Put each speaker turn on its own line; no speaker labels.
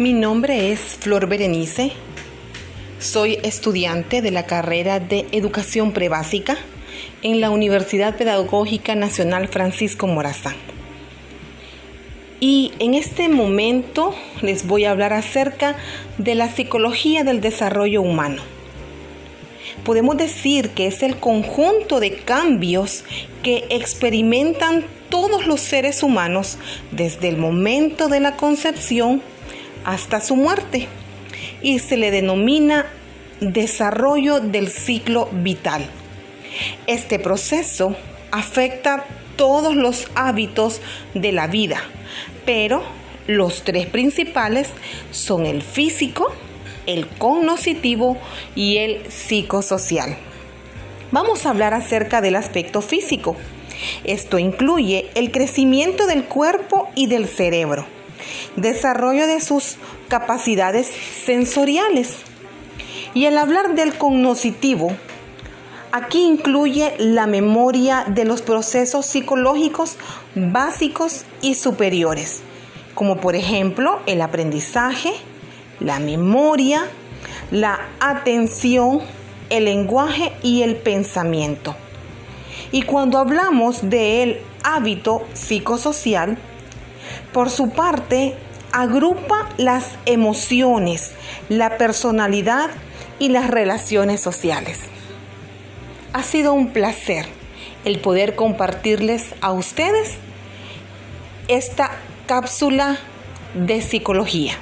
Mi nombre es Flor Berenice. Soy estudiante de la carrera de Educación Prebásica en la Universidad Pedagógica Nacional Francisco Morazán. Y en este momento les voy a hablar acerca de la psicología del desarrollo humano. Podemos decir que es el conjunto de cambios que experimentan todos los seres humanos desde el momento de la concepción hasta su muerte y se le denomina desarrollo del ciclo vital. Este proceso afecta todos los hábitos de la vida, pero los tres principales son el físico, el cognoscitivo y el psicosocial. Vamos a hablar acerca del aspecto físico. Esto incluye el crecimiento del cuerpo y del cerebro, desarrollo de sus capacidades sensoriales. Y al hablar del cognoscitivo, aquí incluye la memoria de los procesos psicológicos básicos y superiores, como por ejemplo el aprendizaje, la memoria, la atención, el lenguaje y el pensamiento. Y cuando hablamos del hábito psicosocial, por su parte, agrupa las emociones, la personalidad y las relaciones sociales. Ha sido un placer el poder compartirles a ustedes esta cápsula de psicología.